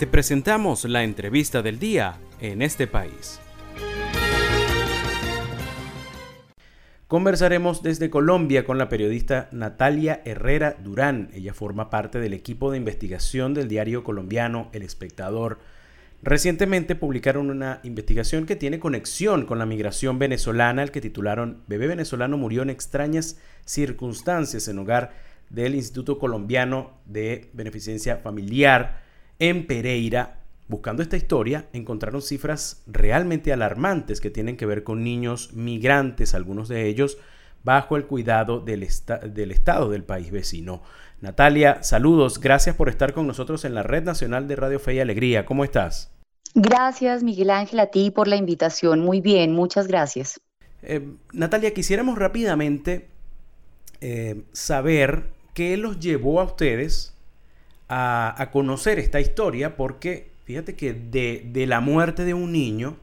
Te presentamos la entrevista del día en este país. Conversaremos desde Colombia con la periodista Natalia Herrera Durán. Ella forma parte del equipo de investigación del diario colombiano El Espectador. Recientemente publicaron una investigación que tiene conexión con la migración venezolana, el que titularon Bebé venezolano murió en extrañas circunstancias en hogar del Instituto Colombiano de Beneficencia Familiar en Pereira, Buscando esta historia, encontraron cifras realmente alarmantes que tienen que ver con niños migrantes, algunos de ellos bajo el cuidado del, del Estado del país vecino. Natalia, saludos, gracias por estar con nosotros en la Red Nacional de Radio Fe y Alegría. ¿Cómo estás? Gracias, Miguel Ángel, a ti por la invitación. Muy bien, muchas gracias. Eh, Natalia, quisiéramos rápidamente eh, saber qué los llevó a ustedes a, conocer esta historia, porque Fíjate que de, la muerte de un niño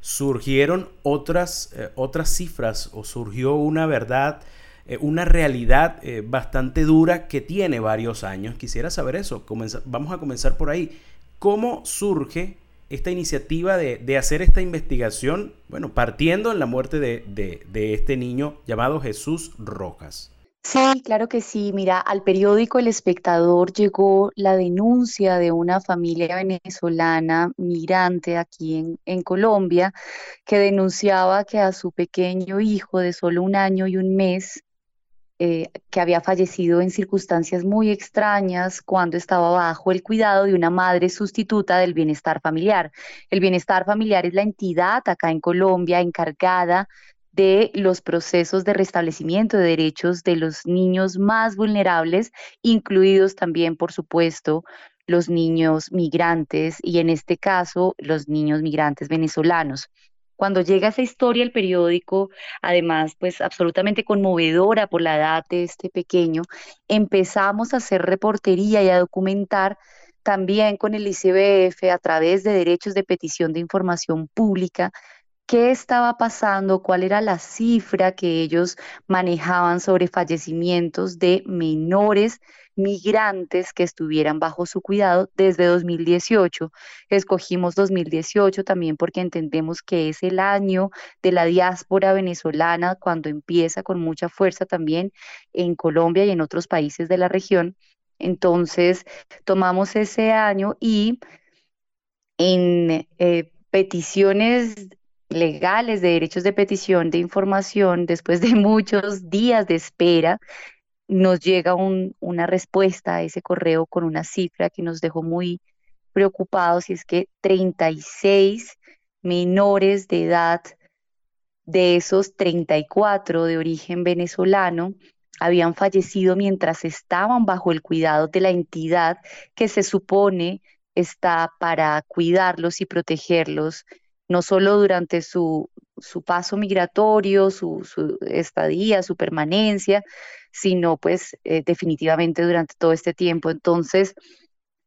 surgieron otras, eh, otras cifras o surgió una verdad, eh, una realidad eh, bastante dura que tiene varios años. Quisiera saber eso. vamos a comenzar por ahí. ¿Cómo surge esta iniciativa de, hacer esta investigación? Bueno, partiendo en la muerte de, de este niño llamado Jesús Rojas. Sí, claro que sí. Mira, al periódico El Espectador llegó la denuncia de una familia venezolana migrante aquí en, Colombia que denunciaba que a su pequeño hijo de solo un año y un mes, eh, que había fallecido en circunstancias muy extrañas cuando estaba bajo el cuidado de una madre sustituta del bienestar familiar. El bienestar familiar es la entidad acá en Colombia encargada de los procesos de restablecimiento de derechos de los niños más vulnerables, incluidos también, por supuesto, los niños migrantes y en este caso los niños migrantes venezolanos. Cuando llega esa historia al periódico, además, pues absolutamente conmovedora por la edad de este pequeño, empezamos a hacer reportería y a documentar también con el ICBF a través de derechos de petición de información pública qué estaba pasando, cuál era la cifra que ellos manejaban sobre fallecimientos de menores migrantes que estuvieran bajo su cuidado desde 2018. Escogimos 2018 también porque entendemos que es el año de la diáspora venezolana cuando empieza con mucha fuerza también en Colombia y en otros países de la región. Entonces, tomamos ese año y en eh, peticiones legales de derechos de petición de información, después de muchos días de espera, nos llega una respuesta a ese correo con una cifra que nos dejó muy preocupados y es que 36 menores de edad de esos 34 de origen venezolano habían fallecido mientras estaban bajo el cuidado de la entidad que se supone está para cuidarlos y protegerlos no solo durante su, paso migratorio, su, estadía, su permanencia, sino pues eh, definitivamente durante todo este tiempo. Entonces,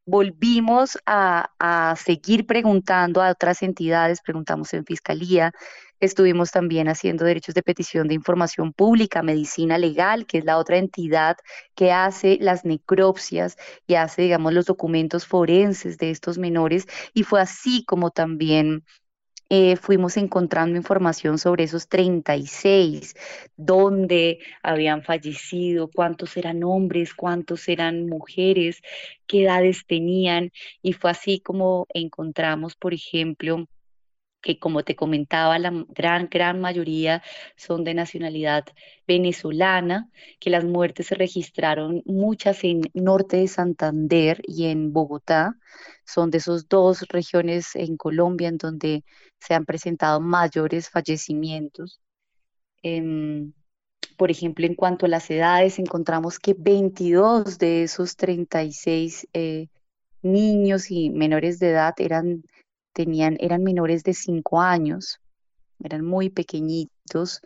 volvimos a, a, seguir preguntando a otras entidades, preguntamos en Fiscalía, estuvimos también haciendo derechos de petición de información pública, medicina legal, que es la otra entidad que hace las necropsias y hace, digamos, los documentos forenses de estos menores, y fue así como también eh, fuimos encontrando información sobre esos 36, dónde habían fallecido, cuántos eran hombres, cuántos eran mujeres, qué edades tenían. Y fue así como encontramos, por ejemplo, que como te comentaba, la gran, gran mayoría son de nacionalidad venezolana, que las muertes se registraron muchas en norte de Santander y en Bogotá, son de esas dos regiones en Colombia en donde se han presentado mayores fallecimientos. Em, por ejemplo, en cuanto a las edades, encontramos que 22 de esos 36 eh, niños y menores de edad eran tenían, eran menores de 5 años, eran muy pequeñitos.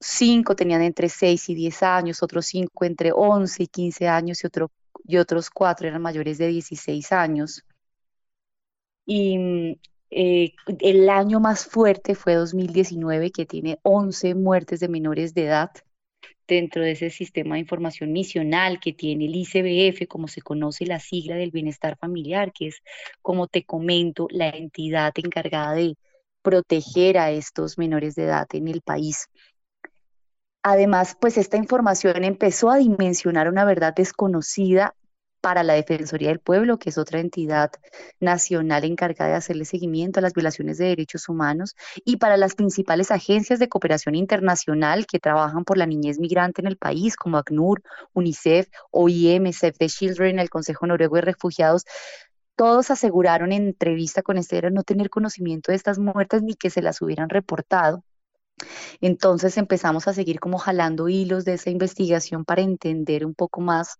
Cinco tenían entre 6 y 10 años, otros cinco entre 11 y 15 años y, otro, y otros cuatro eran mayores de 16 años. Y eh, el año más fuerte fue 2019, que tiene 11 muertes de menores de edad. Dentro de ese sistema de información misional que tiene el ICBF, como se conoce la sigla del bienestar familiar, que es, como te comento, la entidad encargada de proteger a estos menores de edad en el país. Además, pues esta información empezó a dimensionar una verdad desconocida para la Defensoría del Pueblo, que es otra entidad nacional encargada de hacerle seguimiento a las violaciones de derechos humanos, y para las principales agencias de cooperación internacional que trabajan por la niñez migrante en el país, como ACNUR, UNICEF, OIM, Save the Children, el Consejo Noruego de Refugiados, todos aseguraron en entrevista con Esther no tener conocimiento de estas muertes ni que se las hubieran reportado. Entonces empezamos a seguir como jalando hilos de esa investigación para entender un poco más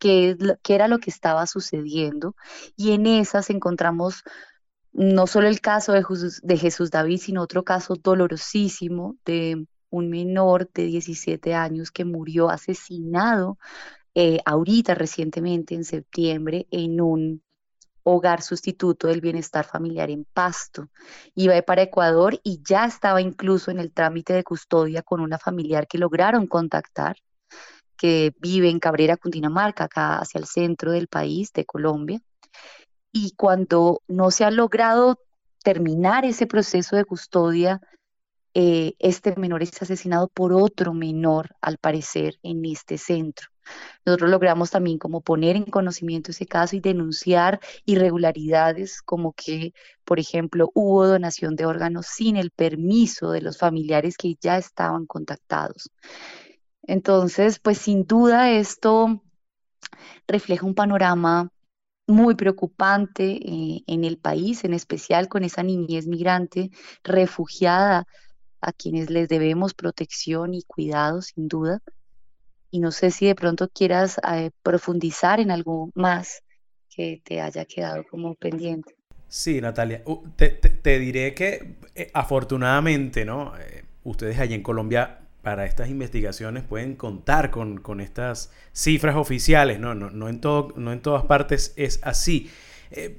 qué, era lo que estaba sucediendo. Y en esas encontramos no solo el caso de Jesús, de David, sino otro caso dolorosísimo de un menor de 17 años que murió asesinado eh, ahorita recientemente en septiembre en un hogar sustituto del bienestar familiar en Pasto. Iba para Ecuador y ya estaba incluso en el trámite de custodia con una familiar que lograron contactar que vive en Cabrera, Cundinamarca, acá hacia el centro del país, de Colombia. Y cuando no se ha logrado terminar ese proceso de custodia, eh, este menor es asesinado por otro menor, al parecer, en este centro. Nosotros logramos también como poner en conocimiento ese caso y denunciar irregularidades como que, por ejemplo, hubo donación de órganos sin el permiso de los familiares que ya estaban contactados. Entonces, pues sin duda esto refleja un panorama muy preocupante eh, en el país, en especial con esa niñez migrante refugiada a quienes les debemos protección y cuidado, sin duda. Y no sé si de pronto quieras eh, profundizar en algo más que te haya quedado como pendiente. Sí, Natalia, te, diré que eh, afortunadamente, ¿no? ustedes allí en Colombia para estas investigaciones pueden contar con, estas cifras oficiales, ¿no? No, no, en todo, no en todas partes es así. Eh,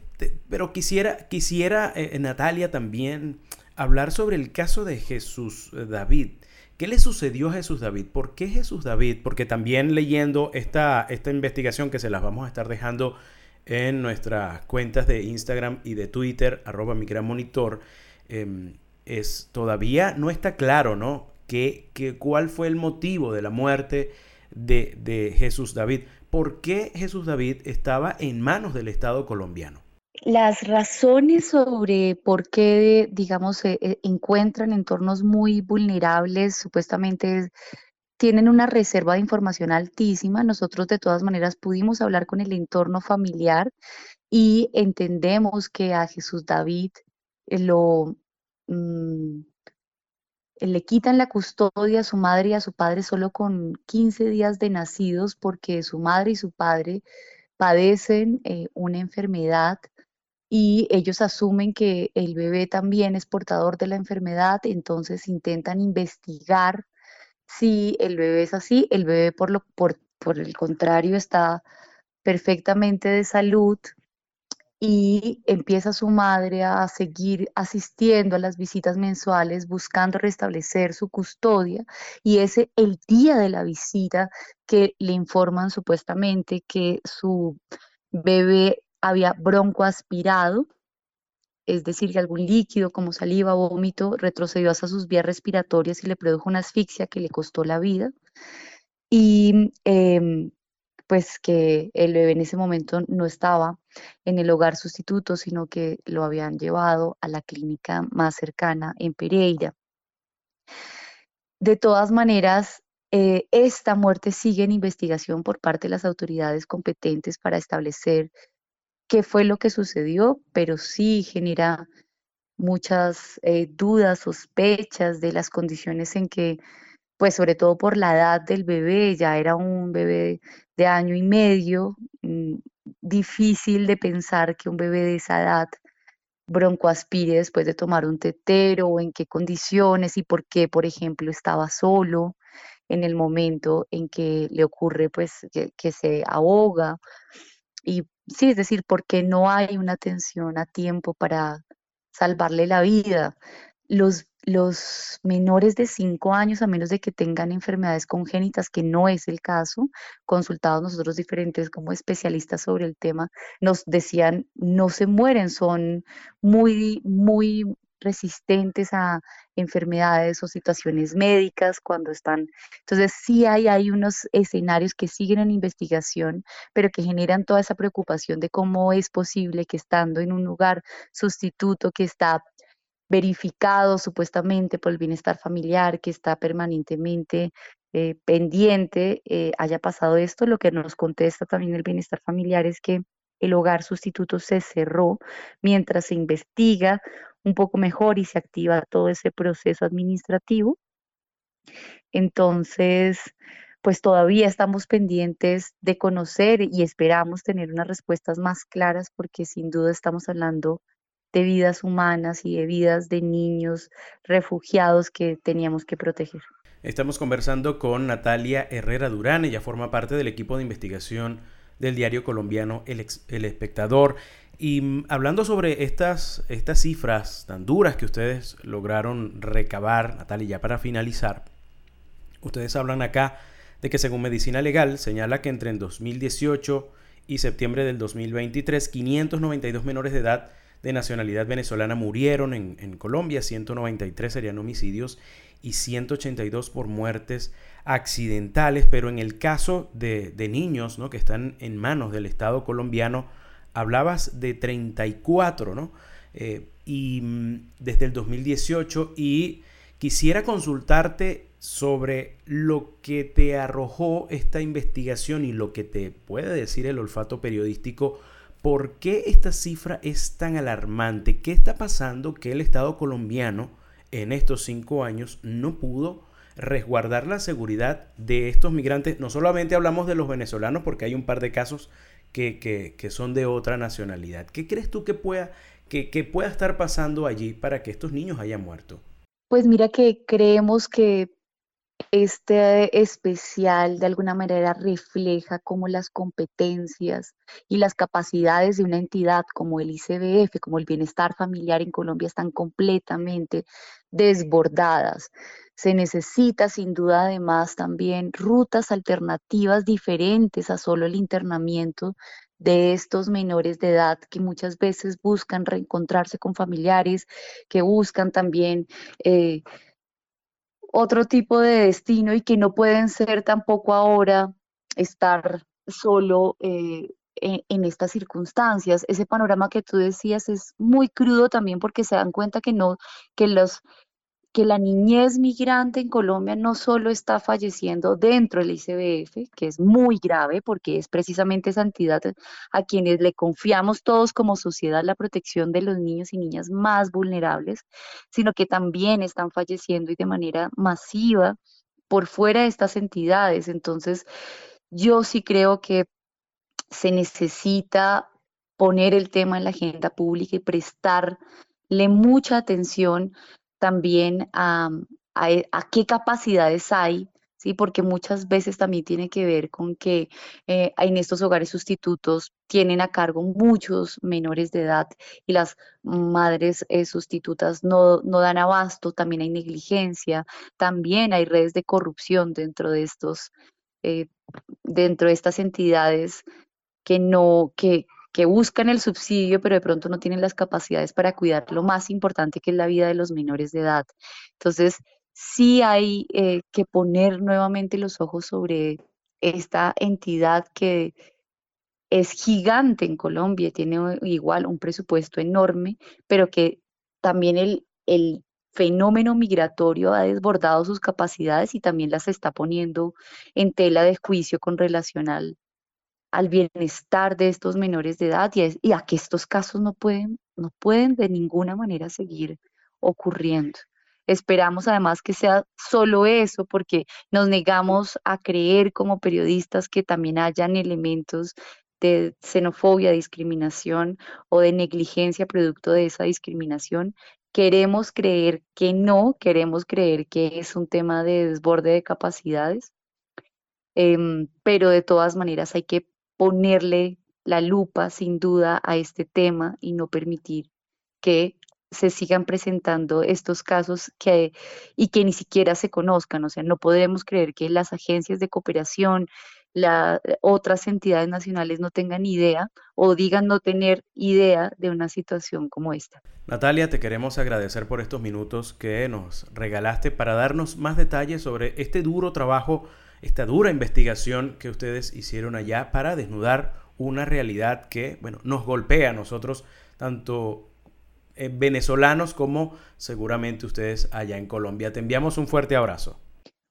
pero quisiera, quisiera eh, Natalia, también hablar sobre el caso de Jesús eh, David. ¿Qué le sucedió a Jesús David? ¿Por qué Jesús David? Porque también leyendo esta, esta investigación que se las vamos a estar dejando en nuestras cuentas de Instagram y de Twitter, arroba micramonitor, em, es, todavía no está claro, ¿no? Cuál fue el motivo de la muerte de, Jesús David. ¿Por qué Jesús David estaba en manos del Estado colombiano? Las razones sobre por qué, digamos, se eh, encuentran entornos muy vulnerables, supuestamente tienen una reserva de información altísima. Nosotros de todas maneras pudimos hablar con el entorno familiar y entendemos que a Jesús David eh, lo, mm, le quitan la custodia a su madre y a su padre solo con 15 días de nacidos porque su madre y su padre padecen eh, una enfermedad y ellos asumen que el bebé también es portador de la enfermedad, entonces intentan investigar si el bebé es así, el bebé por, lo, por, por el contrario está perfectamente de salud, y empieza su madre a seguir asistiendo a las visitas mensuales buscando restablecer su custodia y es el día de la visita que le informan supuestamente que su bebé había broncoaspirado, es decir, que algún líquido como saliva vómito retrocedió hasta sus vías respiratorias y le produjo una asfixia que le costó la vida. Y em, pues que el bebé en ese momento no estaba en el hogar sustituto, sino que lo habían llevado a la clínica más cercana en Pereira. De todas maneras, eh, esta muerte sigue en investigación por parte de las autoridades competentes para establecer qué fue lo que sucedió, pero sí genera muchas eh, dudas, sospechas de las condiciones en que pues sobre todo por la edad del bebé, ya era un bebé de año y medio, mm, difícil de pensar que un bebé de esa edad broncoaspire después de tomar un tetero o en qué condiciones y por qué, por ejemplo, estaba solo en el momento en que le ocurre pues que, que se ahoga y sí, es decir, porque no hay una atención a tiempo para salvarle la vida. Los, los menores de 5 años, a menos de que tengan enfermedades congénitas, que no es el caso, consultados nosotros diferentes como especialistas sobre el tema, nos decían, no se mueren, son muy, muy resistentes a enfermedades o situaciones médicas cuando están. Entonces, sí hay, hay unos escenarios que siguen en investigación, pero que generan toda esa preocupación de cómo es posible que estando en un lugar sustituto que está verificado supuestamente por el bienestar familiar, que está permanentemente eh, pendiente, eh, haya pasado esto. Lo que nos contesta también el bienestar familiar es que el hogar sustituto se cerró mientras se investiga un poco mejor y se activa todo ese proceso administrativo. Entonces, pues todavía estamos pendientes de conocer y esperamos tener unas respuestas más claras porque sin duda estamos hablando de vidas humanas y de vidas de niños refugiados que teníamos que proteger. Estamos conversando con Natalia Herrera Durán, ella forma parte del equipo de investigación del diario colombiano El, Espectador. Y mm, hablando sobre estas, estas cifras tan duras que ustedes lograron recabar, Natalia, ya para finalizar, ustedes hablan acá de que según Medicina Legal señala que entre el 2018 y septiembre del 2023, 592 menores de edad de nacionalidad venezolana murieron en, Colombia, 193 serían homicidios y 182 por muertes accidentales, pero en el caso de, niños ¿no? que están en manos del Estado colombiano, hablabas de 34, ¿no? Eh, y mm, desde el 2018 y quisiera consultarte sobre lo que te arrojó esta investigación y lo que te puede decir el olfato periodístico ¿Por qué esta cifra es tan alarmante? ¿Qué está pasando que el Estado colombiano en estos cinco años no pudo resguardar la seguridad de estos migrantes? No solamente hablamos de los venezolanos, porque hay un par de casos que, son de otra nacionalidad. ¿Qué crees tú que pueda, que, que pueda estar pasando allí para que estos niños hayan muerto? Pues mira que creemos que este especial de alguna manera refleja cómo las competencias y las capacidades de una entidad como el ICBF, como el bienestar familiar en Colombia están completamente desbordadas. Se necesita sin duda además también rutas alternativas diferentes a solo el internamiento de estos menores de edad que muchas veces buscan reencontrarse con familiares, que buscan también... Eh, otro tipo de destino y que no pueden ser tampoco ahora estar solo eh, en, estas circunstancias. Ese panorama que tú decías es muy crudo también porque se dan cuenta que no, que los que la niñez migrante en Colombia no solo está falleciendo dentro del ICBF, que es muy grave porque es precisamente esa entidad a quienes le confiamos todos como sociedad la protección de los niños y niñas más vulnerables, sino que también están falleciendo y de manera masiva por fuera de estas entidades. Entonces, yo sí creo que se necesita poner el tema en la agenda pública y prestarle mucha atención también a, qué capacidades hay, ¿sí? porque muchas veces también tiene que ver con que eh, en estos hogares sustitutos tienen a cargo muchos menores de edad y las madres eh, sustitutas no, no dan abasto, también hay negligencia, también hay redes de corrupción dentro de estos, eh, dentro de estas entidades que no, que, que buscan el subsidio, pero de pronto no tienen las capacidades para cuidar lo más importante que es la vida de los menores de edad. Entonces, sí hay eh, que poner nuevamente los ojos sobre esta entidad que es gigante en Colombia, tiene igual un presupuesto enorme, pero que también el, el fenómeno migratorio ha desbordado sus capacidades y también las está poniendo en tela de juicio con relación al, al bienestar de estos menores de edad y a, que estos casos no pueden, no pueden de ninguna manera seguir ocurriendo. Esperamos además que sea solo eso, porque nos negamos a creer como periodistas que también hayan elementos de xenofobia, discriminación o de negligencia producto de esa discriminación. Queremos creer que no, queremos creer que es un tema de desborde de capacidades, em, pero de todas maneras hay que ponerle la lupa sin duda a este tema y no permitir que se sigan presentando estos casos que, y que ni siquiera se conozcan. O sea, no podemos creer que las agencias de cooperación, las otras entidades nacionales no tengan idea o digan no tener idea de una situación como esta. Natalia, te queremos agradecer por estos minutos que nos regalaste para darnos más detalles sobre este duro trabajo, esta dura investigación que ustedes hicieron allá para desnudar una realidad que, bueno, nos golpea a nosotros, tanto eh, venezolanos como seguramente ustedes allá en Colombia. Te enviamos un fuerte abrazo.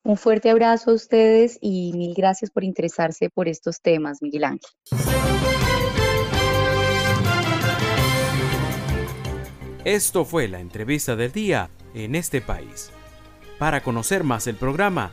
Un fuerte abrazo a ustedes y mil gracias por interesarse por estos temas, Miguel Ángel. Esto fue la entrevista del día en este país. Para conocer más el programa,